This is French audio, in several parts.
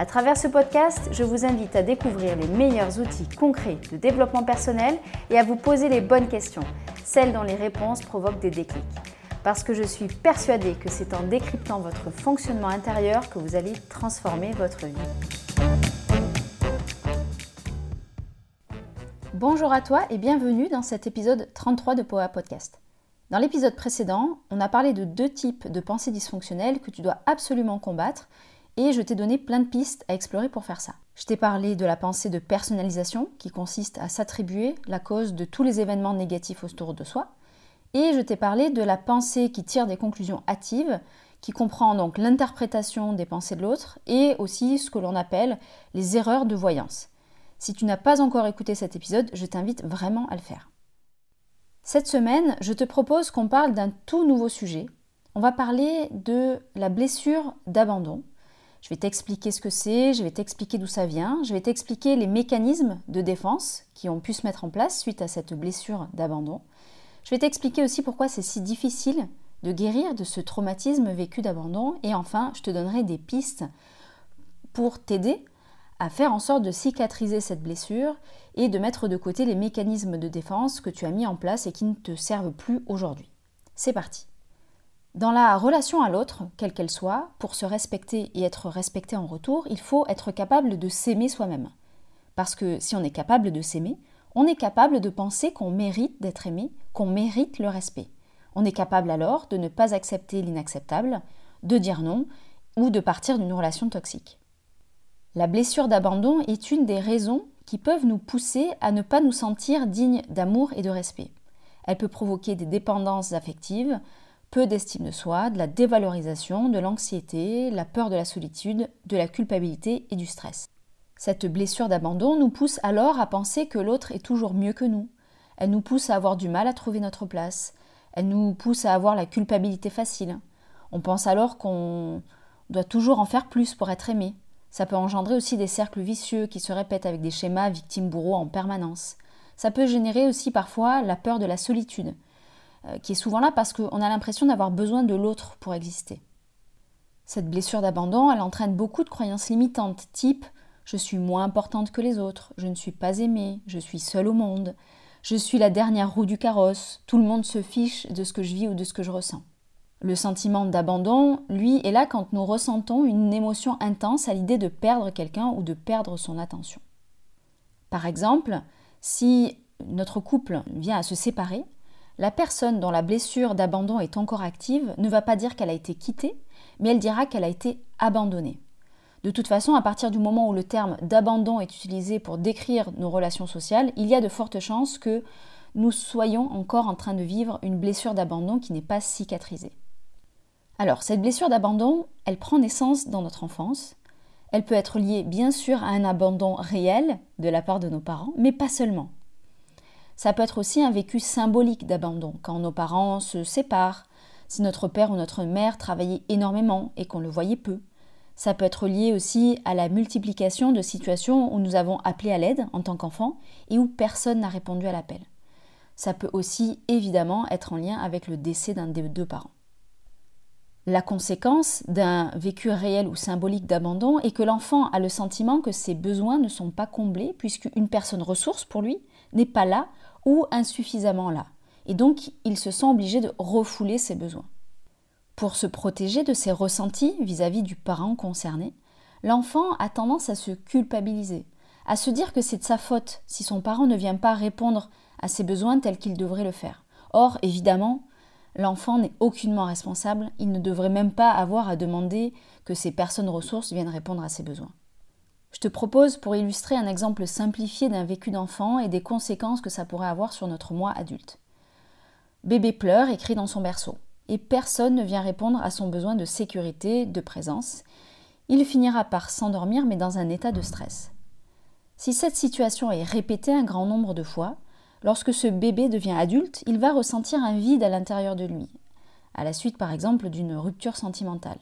À travers ce podcast, je vous invite à découvrir les meilleurs outils concrets de développement personnel et à vous poser les bonnes questions, celles dont les réponses provoquent des déclics. Parce que je suis persuadée que c'est en décryptant votre fonctionnement intérieur que vous allez transformer votre vie. Bonjour à toi et bienvenue dans cet épisode 33 de Poa Podcast. Dans l'épisode précédent, on a parlé de deux types de pensées dysfonctionnelles que tu dois absolument combattre et je t'ai donné plein de pistes à explorer pour faire ça. Je t'ai parlé de la pensée de personnalisation qui consiste à s'attribuer la cause de tous les événements négatifs autour de soi et je t'ai parlé de la pensée qui tire des conclusions hâtives qui comprend donc l'interprétation des pensées de l'autre et aussi ce que l'on appelle les erreurs de voyance. Si tu n'as pas encore écouté cet épisode, je t'invite vraiment à le faire. Cette semaine, je te propose qu'on parle d'un tout nouveau sujet. On va parler de la blessure d'abandon. Je vais t'expliquer ce que c'est, je vais t'expliquer d'où ça vient, je vais t'expliquer les mécanismes de défense qui ont pu se mettre en place suite à cette blessure d'abandon. Je vais t'expliquer aussi pourquoi c'est si difficile de guérir de ce traumatisme vécu d'abandon. Et enfin, je te donnerai des pistes pour t'aider à faire en sorte de cicatriser cette blessure et de mettre de côté les mécanismes de défense que tu as mis en place et qui ne te servent plus aujourd'hui. C'est parti. Dans la relation à l'autre, quelle qu'elle soit, pour se respecter et être respecté en retour, il faut être capable de s'aimer soi-même. Parce que si on est capable de s'aimer, on est capable de penser qu'on mérite d'être aimé, qu'on mérite le respect. On est capable alors de ne pas accepter l'inacceptable, de dire non ou de partir d'une relation toxique. La blessure d'abandon est une des raisons qui peuvent nous pousser à ne pas nous sentir dignes d'amour et de respect. Elle peut provoquer des dépendances affectives, peu d'estime de soi, de la dévalorisation, de l'anxiété, la peur de la solitude, de la culpabilité et du stress. Cette blessure d'abandon nous pousse alors à penser que l'autre est toujours mieux que nous. Elle nous pousse à avoir du mal à trouver notre place. Elle nous pousse à avoir la culpabilité facile. On pense alors qu'on doit toujours en faire plus pour être aimé, ça peut engendrer aussi des cercles vicieux qui se répètent avec des schémas victime-bourreau en permanence. Ça peut générer aussi parfois la peur de la solitude, qui est souvent là parce qu'on a l'impression d'avoir besoin de l'autre pour exister. Cette blessure d'abandon, elle entraîne beaucoup de croyances limitantes, type je suis moins importante que les autres, je ne suis pas aimée, je suis seule au monde, je suis la dernière roue du carrosse, tout le monde se fiche de ce que je vis ou de ce que je ressens. Le sentiment d'abandon, lui, est là quand nous ressentons une émotion intense à l'idée de perdre quelqu'un ou de perdre son attention. Par exemple, si notre couple vient à se séparer, la personne dont la blessure d'abandon est encore active ne va pas dire qu'elle a été quittée, mais elle dira qu'elle a été abandonnée. De toute façon, à partir du moment où le terme d'abandon est utilisé pour décrire nos relations sociales, il y a de fortes chances que nous soyons encore en train de vivre une blessure d'abandon qui n'est pas cicatrisée. Alors, cette blessure d'abandon, elle prend naissance dans notre enfance. Elle peut être liée bien sûr à un abandon réel de la part de nos parents, mais pas seulement. Ça peut être aussi un vécu symbolique d'abandon, quand nos parents se séparent, si notre père ou notre mère travaillait énormément et qu'on le voyait peu. Ça peut être lié aussi à la multiplication de situations où nous avons appelé à l'aide en tant qu'enfant et où personne n'a répondu à l'appel. Ça peut aussi évidemment être en lien avec le décès d'un des deux parents. La conséquence d'un vécu réel ou symbolique d'abandon est que l'enfant a le sentiment que ses besoins ne sont pas comblés puisqu'une personne ressource pour lui n'est pas là ou insuffisamment là. Et donc il se sent obligé de refouler ses besoins. Pour se protéger de ses ressentis vis-à-vis du parent concerné, l'enfant a tendance à se culpabiliser, à se dire que c'est de sa faute si son parent ne vient pas répondre à ses besoins tels qu'il devrait le faire. Or, évidemment, L'enfant n'est aucunement responsable, il ne devrait même pas avoir à demander que ces personnes ressources viennent répondre à ses besoins. Je te propose pour illustrer un exemple simplifié d'un vécu d'enfant et des conséquences que ça pourrait avoir sur notre moi adulte. Bébé pleure et crie dans son berceau, et personne ne vient répondre à son besoin de sécurité, de présence. Il finira par s'endormir mais dans un état de stress. Si cette situation est répétée un grand nombre de fois, lorsque ce bébé devient adulte, il va ressentir un vide à l'intérieur de lui, à la suite par exemple d'une rupture sentimentale.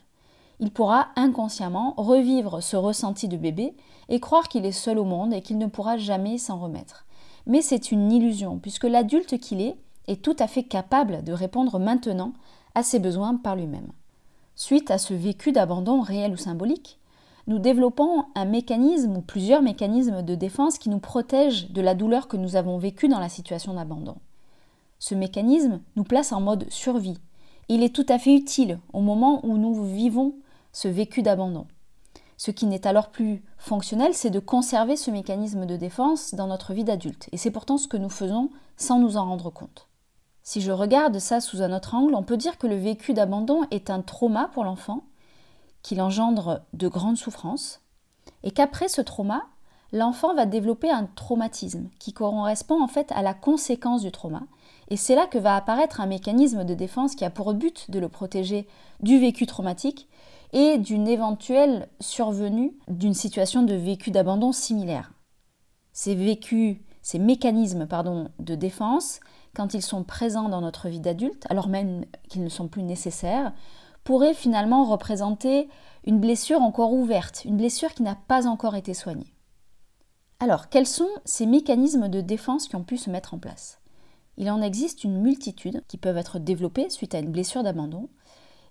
Il pourra inconsciemment revivre ce ressenti de bébé et croire qu'il est seul au monde et qu'il ne pourra jamais s'en remettre. Mais c'est une illusion, puisque l'adulte qu'il est est tout à fait capable de répondre maintenant à ses besoins par lui-même. Suite à ce vécu d'abandon réel ou symbolique, nous développons un mécanisme ou plusieurs mécanismes de défense qui nous protègent de la douleur que nous avons vécue dans la situation d'abandon. Ce mécanisme nous place en mode survie. Il est tout à fait utile au moment où nous vivons ce vécu d'abandon. Ce qui n'est alors plus fonctionnel, c'est de conserver ce mécanisme de défense dans notre vie d'adulte. Et c'est pourtant ce que nous faisons sans nous en rendre compte. Si je regarde ça sous un autre angle, on peut dire que le vécu d'abandon est un trauma pour l'enfant, qu'il engendre de grandes souffrances, et qu'après ce trauma, l'enfant va développer un traumatisme qui correspond en fait à la conséquence du trauma. Et c'est là que va apparaître un mécanisme de défense qui a pour but de le protéger du vécu traumatique et d'une éventuelle survenue d'une situation de vécu d'abandon similaire. Ces vécus, ces mécanismes pardon, de défense, quand ils sont présents dans notre vie d'adulte, alors même qu'ils ne sont plus nécessaires, pourraient finalement représenter une blessure encore ouverte, une blessure qui n'a pas encore été soignée. Alors, quels sont ces mécanismes de défense qui ont pu se mettre en place? Il en existe une multitude qui peuvent être développés suite à une blessure d'abandon,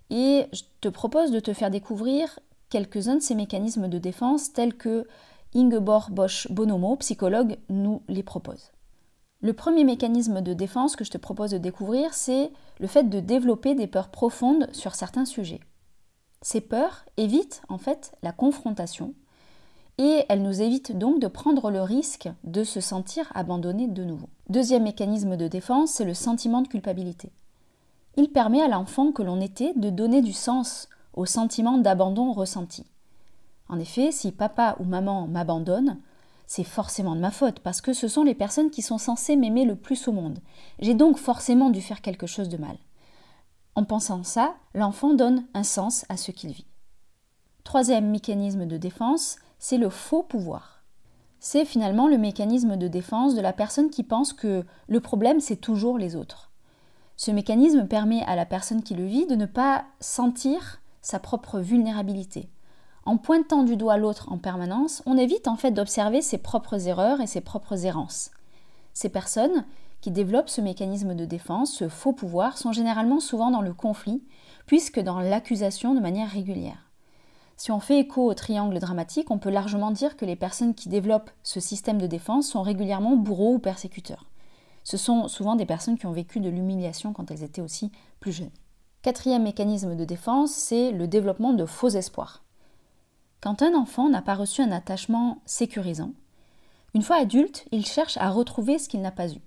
et je te propose de te faire découvrir quelques-uns de ces mécanismes de défense tels que Ingeborg Bosch-Bonomo, psychologue, nous les propose. Le premier mécanisme de défense que je te propose de découvrir, c'est le fait de développer des peurs profondes sur certains sujets. Ces peurs évitent en fait la confrontation et elles nous évitent donc de prendre le risque de se sentir abandonné de nouveau. Deuxième mécanisme de défense, c'est le sentiment de culpabilité il permet à l'enfant que l'on était de donner du sens au sentiment d'abandon ressenti. En effet, si papa ou maman m'abandonne, c'est forcément de ma faute, parce que ce sont les personnes qui sont censées m'aimer le plus au monde. J'ai donc forcément dû faire quelque chose de mal. En pensant ça, l'enfant donne un sens à ce qu'il vit. Troisième mécanisme de défense, c'est le faux pouvoir. C'est finalement le mécanisme de défense de la personne qui pense que le problème c'est toujours les autres. Ce mécanisme permet à la personne qui le vit de ne pas sentir sa propre vulnérabilité. En pointant du doigt l'autre en permanence, on évite en fait d'observer ses propres erreurs et ses propres errances. Ces personnes qui développent ce mécanisme de défense, ce faux pouvoir, sont généralement souvent dans le conflit, puisque dans l'accusation de manière régulière. Si on fait écho au triangle dramatique, on peut largement dire que les personnes qui développent ce système de défense sont régulièrement bourreaux ou persécuteurs. Ce sont souvent des personnes qui ont vécu de l'humiliation quand elles étaient aussi plus jeunes. Quatrième mécanisme de défense, c'est le développement de faux espoirs. Quand un enfant n'a pas reçu un attachement sécurisant, une fois adulte, il cherche à retrouver ce qu'il n'a pas eu.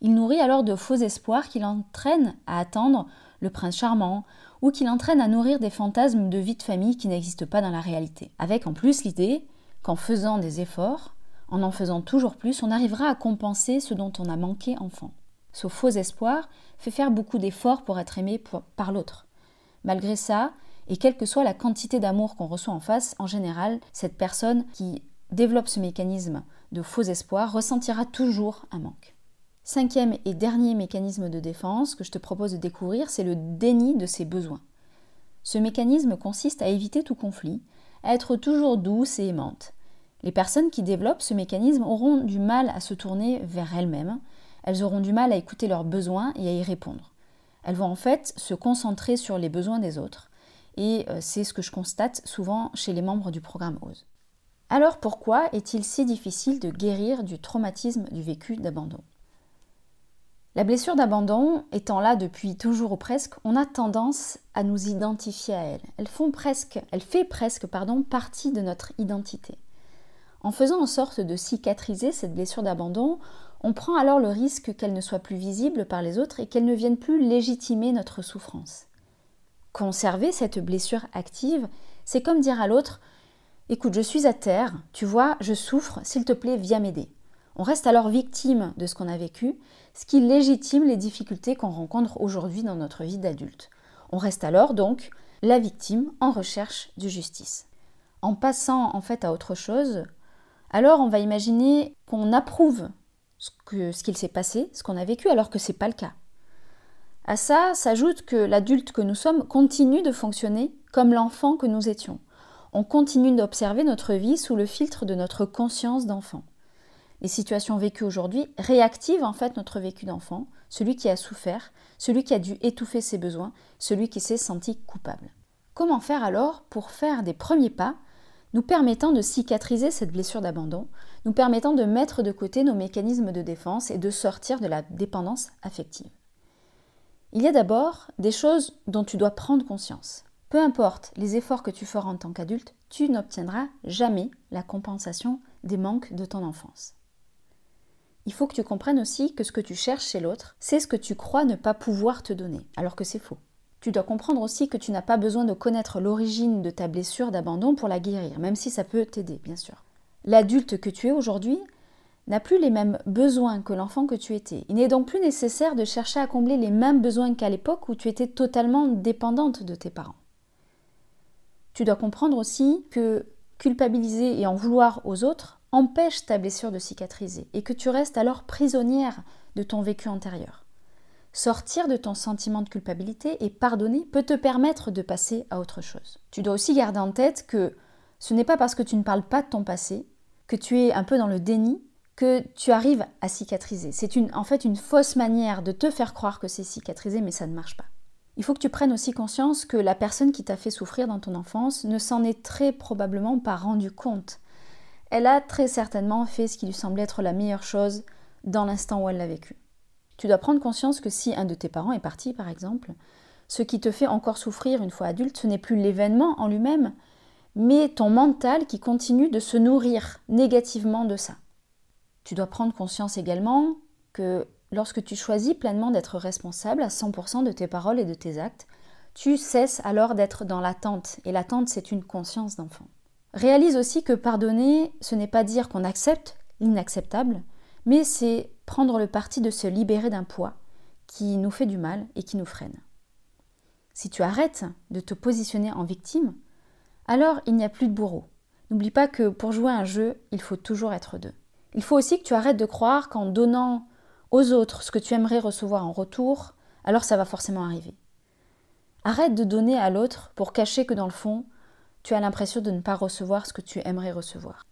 Il nourrit alors de faux espoirs qui l'entraînent à attendre le prince charmant ou qui l'entraînent à nourrir des fantasmes de vie de famille qui n'existent pas dans la réalité. Avec en plus l'idée qu'en faisant des efforts, en en faisant toujours plus, on arrivera à compenser ce dont on a manqué enfant. Ce faux espoir fait faire beaucoup d'efforts pour être aimé par l'autre. Malgré ça, et quelle que soit la quantité d'amour qu'on reçoit en face, en général, cette personne qui développe ce mécanisme de faux espoir ressentira toujours un manque. Cinquième et dernier mécanisme de défense que je te propose de découvrir, c'est le déni de ses besoins. Ce mécanisme consiste à éviter tout conflit, à être toujours douce et aimante. Les personnes qui développent ce mécanisme auront du mal à se tourner vers elles-mêmes, elles auront du mal à écouter leurs besoins et à y répondre. Elles vont en fait se concentrer sur les besoins des autres, et euh, c'est ce que je constate souvent chez les membres du programme OSE. Alors pourquoi est-il si difficile de guérir du traumatisme du vécu d'abandon? La blessure d'abandon étant là depuis toujours ou presque, on a tendance à nous identifier à elle. Elle, fait presque partie de notre identité. En faisant en sorte de cicatriser cette blessure d'abandon, on prend alors le risque qu'elle ne soit plus visible par les autres et qu'elle ne vienne plus légitimer notre souffrance. Conserver cette blessure active, c'est comme dire à l'autre Écoute, je suis à terre, tu vois, je souffre, s'il te plaît, viens m'aider. On reste alors victime de ce qu'on a vécu, ce qui légitime les difficultés qu'on rencontre aujourd'hui dans notre vie d'adulte. On reste alors donc la victime en recherche de justice. En passant en fait à autre chose, alors on va imaginer qu'on approuve ce qu'il s'est passé, ce qu'on a vécu, alors que ce n'est pas le cas. À ça s'ajoute que l'adulte que nous sommes continue de fonctionner comme l'enfant que nous étions. On continue d'observer notre vie sous le filtre de notre conscience d'enfant. Les situations vécues aujourd'hui réactivent en fait notre vécu d'enfant, celui qui a souffert, celui qui a dû étouffer ses besoins, celui qui s'est senti coupable. Comment faire alors pour faire des premiers pas nous permettant de cicatriser cette blessure d'abandon, nous permettant de mettre de côté nos mécanismes de défense et de sortir de la dépendance affective? Il y a d'abord des choses dont tu dois prendre conscience. Peu importe les efforts que tu feras en tant qu'adulte, tu n'obtiendras jamais la compensation des manques de ton enfance. Il faut que tu comprennes aussi que ce que tu cherches chez l'autre, c'est ce que tu crois ne pas pouvoir te donner, alors que c'est faux. Tu dois comprendre aussi que tu n'as pas besoin de connaître l'origine de ta blessure d'abandon pour la guérir, même si ça peut t'aider, bien sûr. L'adulte que tu es aujourd'hui n'a plus les mêmes besoins que l'enfant que tu étais. Il n'est donc plus nécessaire de chercher à combler les mêmes besoins qu'à l'époque où tu étais totalement dépendante de tes parents. Tu dois comprendre aussi que culpabiliser et en vouloir aux autres empêche ta blessure de cicatriser et que tu restes alors prisonnière de ton vécu antérieur. Sortir de ton sentiment de culpabilité et pardonner peut te permettre de passer à autre chose. Tu dois aussi garder en tête que ce n'est pas parce que tu ne parles pas de ton passé, que tu es un peu dans le déni, que tu arrives à cicatriser. C'est en fait une fausse manière de te faire croire que c'est cicatrisé, mais ça ne marche pas. Il faut que tu prennes aussi conscience que la personne qui t'a fait souffrir dans ton enfance ne s'en est très probablement pas rendu compte. Elle a très certainement fait ce qui lui semblait être la meilleure chose dans l'instant où elle l'a vécu. Tu dois prendre conscience que si un de tes parents est parti, par exemple, ce qui te fait encore souffrir une fois adulte, ce n'est plus l'événement en lui-même, mais ton mental qui continue de se nourrir négativement de ça. Tu dois prendre conscience également que lorsque tu choisis pleinement d'être responsable à 100% de tes paroles et de tes actes, tu cesses alors d'être dans l'attente, et l'attente c'est une conscience d'enfant. Réalise aussi que pardonner, ce n'est pas dire qu'on accepte l'inacceptable, mais c'est prendre le parti de se libérer d'un poids qui nous fait du mal et qui nous freine. Si tu arrêtes de te positionner en victime, alors il n'y a plus de bourreau. N'oublie pas que pour jouer un jeu, il faut toujours être deux. Il faut aussi que tu arrêtes de croire qu'en donnant aux autres ce que tu aimerais recevoir en retour, alors ça va forcément arriver. Arrête de donner à l'autre pour cacher que dans le fond, tu as l'impression de ne pas recevoir ce que tu aimerais recevoir.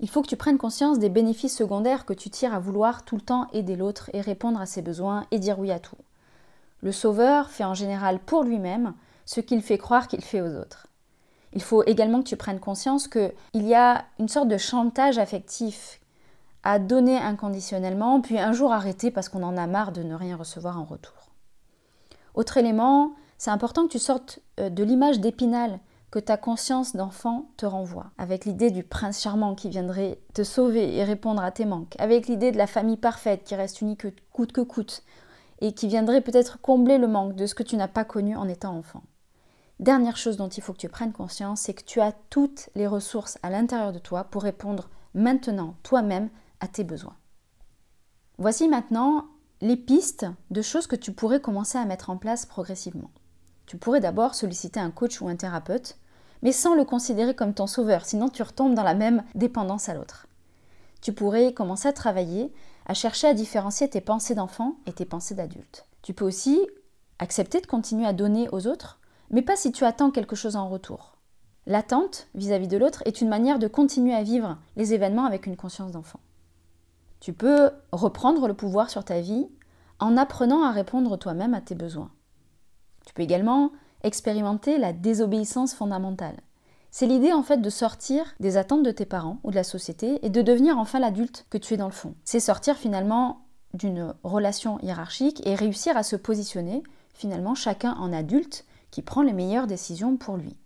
Il faut que tu prennes conscience des bénéfices secondaires que tu tires à vouloir tout le temps aider l'autre et répondre à ses besoins et dire oui à tout. Le sauveur fait en général pour lui-même ce qu'il fait croire qu'il fait aux autres. Il faut également que tu prennes conscience qu'il y a une sorte de chantage affectif à donner inconditionnellement, puis un jour arrêter parce qu'on en a marre de ne rien recevoir en retour. Autre élément, c'est important que tu sortes euh, de l'image d'épinal que ta conscience d'enfant te renvoie, avec l'idée du prince charmant qui viendrait te sauver et répondre à tes manques, avec l'idée de la famille parfaite qui reste unique coûte que coûte, et qui viendrait peut-être combler le manque de ce que tu n'as pas connu en étant enfant. Dernière chose dont il faut que tu prennes conscience, c'est que tu as toutes les ressources à l'intérieur de toi pour répondre maintenant toi-même à tes besoins. Voici maintenant les pistes de choses que tu pourrais commencer à mettre en place progressivement. Tu pourrais d'abord solliciter un coach ou un thérapeute mais sans le considérer comme ton sauveur, sinon tu retombes dans la même dépendance à l'autre. Tu pourrais commencer à travailler, à chercher à différencier tes pensées d'enfant et tes pensées d'adulte. Tu peux aussi accepter de continuer à donner aux autres, mais pas si tu attends quelque chose en retour. L'attente vis-à-vis de l'autre est une manière de continuer à vivre les événements avec une conscience d'enfant. Tu peux reprendre le pouvoir sur ta vie en apprenant à répondre toi-même à tes besoins. Tu peux également expérimenter la désobéissance fondamentale. C'est l'idée en fait de sortir des attentes de tes parents ou de la société et de devenir enfin l'adulte que tu es dans le fond. C'est sortir finalement d'une relation hiérarchique et réussir à se positionner finalement chacun en adulte qui prend les meilleures décisions pour lui.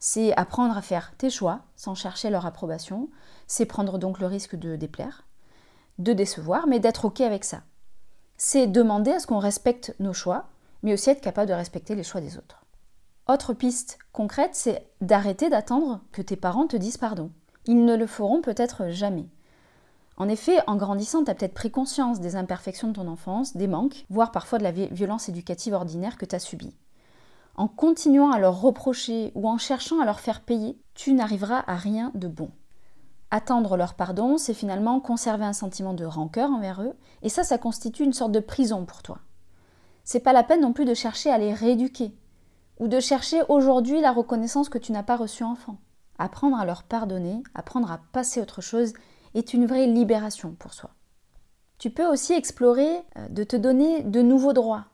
C'est apprendre à faire tes choix sans chercher leur approbation, c'est prendre donc le risque de déplaire, de décevoir, mais d'être OK avec ça. C'est demander à ce qu'on respecte nos choix mais aussi être capable de respecter les choix des autres. Autre piste concrète, c'est d'arrêter d'attendre que tes parents te disent pardon. Ils ne le feront peut-être jamais. En effet, en grandissant, tu as peut-être pris conscience des imperfections de ton enfance, des manques, voire parfois de la violence éducative ordinaire que tu as subie. En continuant à leur reprocher ou en cherchant à leur faire payer, tu n'arriveras à rien de bon. Attendre leur pardon, c'est finalement conserver un sentiment de rancœur envers eux, et ça, ça constitue une sorte de prison pour toi. C'est pas la peine non plus de chercher à les rééduquer, ou de chercher aujourd'hui la reconnaissance que tu n'as pas reçue enfant. Apprendre à leur pardonner, apprendre à passer autre chose, est une vraie libération pour soi. Tu peux aussi explorer euh, de te donner de nouveaux droits.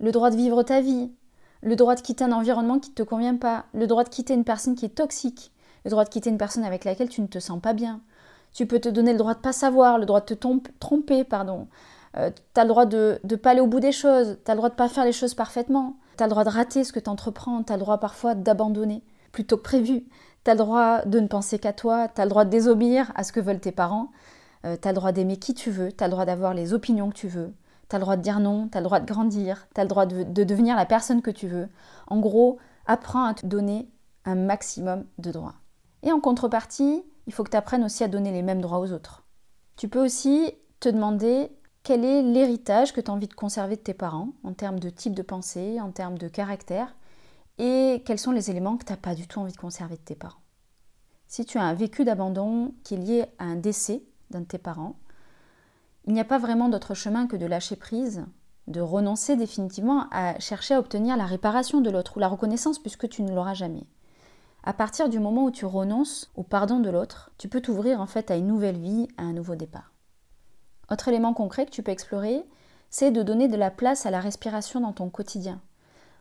Le droit de vivre ta vie, le droit de quitter un environnement qui ne te convient pas, le droit de quitter une personne qui est toxique, le droit de quitter une personne avec laquelle tu ne te sens pas bien. Tu peux te donner le droit de pas savoir, le droit de te tromper, pardon. Euh, tu as le droit de ne pas aller au bout des choses, tu as le droit de pas faire les choses parfaitement, tu as le droit de rater ce que tu entreprends, tu as le droit parfois d'abandonner plutôt que prévu, tu as le droit de ne penser qu'à toi, tu as le droit de désobéir à ce que veulent tes parents, euh, tu as le droit d'aimer qui tu veux, tu as le droit d'avoir les opinions que tu veux, tu as le droit de dire non, tu as le droit de grandir, tu as le droit de devenir la personne que tu veux. En gros, apprends à te donner un maximum de droits. Et en contrepartie, il faut que tu apprennes aussi à donner les mêmes droits aux autres. Tu peux aussi te demander quel est l'héritage que tu as envie de conserver de tes parents en termes de type de pensée, en termes de caractère, et quels sont les éléments que tu n'as pas du tout envie de conserver de tes parents. Si tu as un vécu d'abandon qui est lié à un décès d'un de tes parents, il n'y a pas vraiment d'autre chemin que de lâcher prise, de renoncer définitivement à chercher à obtenir la réparation de l'autre ou la reconnaissance puisque tu ne l'auras jamais. À partir du moment où tu renonces au pardon de l'autre, tu peux t'ouvrir en fait à une nouvelle vie, à un nouveau départ. Autre élément concret que tu peux explorer, c'est de donner de la place à la respiration dans ton quotidien.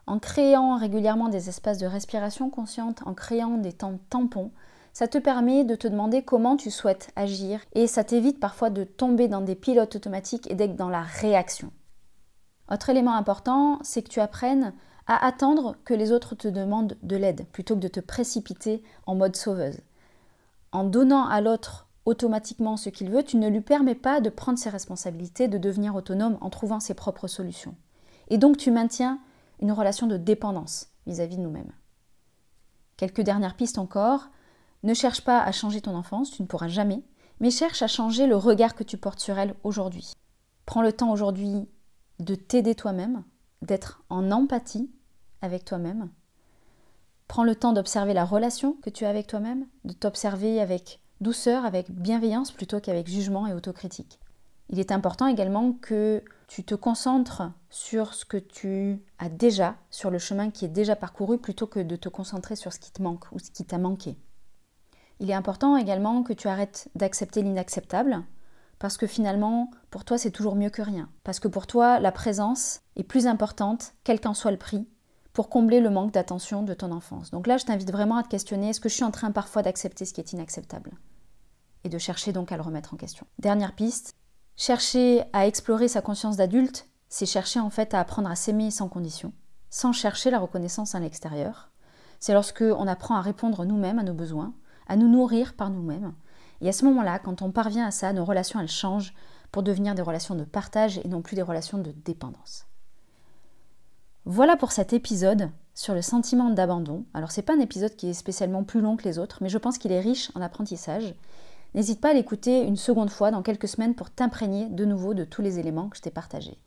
En créant régulièrement des espaces de respiration consciente, en créant des temps tampons, ça te permet de te demander comment tu souhaites agir et ça t'évite parfois de tomber dans des pilotes automatiques et d'être dans la réaction. Autre élément important, c'est que tu apprennes à attendre que les autres te demandent de l'aide plutôt que de te précipiter en mode sauveuse. En donnant à l'autre automatiquement ce qu'il veut, tu ne lui permets pas de prendre ses responsabilités, de devenir autonome en trouvant ses propres solutions. Et donc tu maintiens une relation de dépendance vis-à-vis -vis de nous-mêmes. Quelques dernières pistes encore. Ne cherche pas à changer ton enfance, tu ne pourras jamais, mais cherche à changer le regard que tu portes sur elle aujourd'hui. Prends le temps aujourd'hui de t'aider toi-même, d'être en empathie avec toi-même. Prends le temps d'observer la relation que tu as avec toi-même, de t'observer avec douceur, avec bienveillance plutôt qu'avec jugement et autocritique. Il est important également que tu te concentres sur ce que tu as déjà, sur le chemin qui est déjà parcouru, plutôt que de te concentrer sur ce qui te manque ou ce qui t'a manqué. Il est important également que tu arrêtes d'accepter l'inacceptable, parce que finalement, pour toi, c'est toujours mieux que rien. Parce que pour toi, la présence est plus importante, quel qu'en soit le prix, pour combler le manque d'attention de ton enfance. Donc là, je t'invite vraiment à te questionner, est-ce que je suis en train parfois d'accepter ce qui est inacceptable? Et de chercher donc à le remettre en question. Dernière piste, chercher à explorer sa conscience d'adulte, c'est chercher en fait à apprendre à s'aimer sans condition, sans chercher la reconnaissance à l'extérieur. C'est lorsque on apprend à répondre nous-mêmes à nos besoins, à nous nourrir par nous-mêmes, et à ce moment-là, quand on parvient à ça, nos relations, elles changent pour devenir des relations de partage et non plus des relations de dépendance. Voilà pour cet épisode sur le sentiment d'abandon. Alors c'est pas un épisode qui est spécialement plus long que les autres, mais je pense qu'il est riche en apprentissage. N'hésite pas à l'écouter une seconde fois dans quelques semaines pour t'imprégner de nouveau de tous les éléments que je t'ai partagés.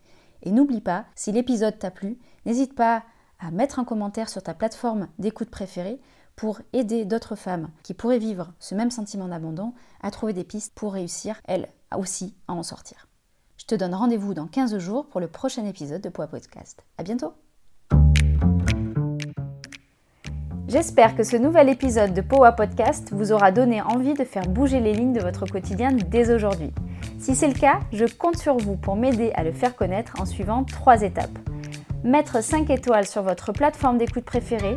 Et n'oublie pas, si l'épisode t'a plu, n'hésite pas à mettre un commentaire sur ta plateforme d'écoute préférée pour aider d'autres femmes qui pourraient vivre ce même sentiment d'abandon à trouver des pistes pour réussir, elles aussi, à en sortir. Je te donne rendez-vous dans 15 jours pour le prochain épisode de Poa Podcast. À bientôt! J'espère que ce nouvel épisode de Poa Podcast vous aura donné envie de faire bouger les lignes de votre quotidien dès aujourd'hui. Si c'est le cas, je compte sur vous pour m'aider à le faire connaître en suivant trois étapes. Mettre 5 étoiles sur votre plateforme d'écoute préférée,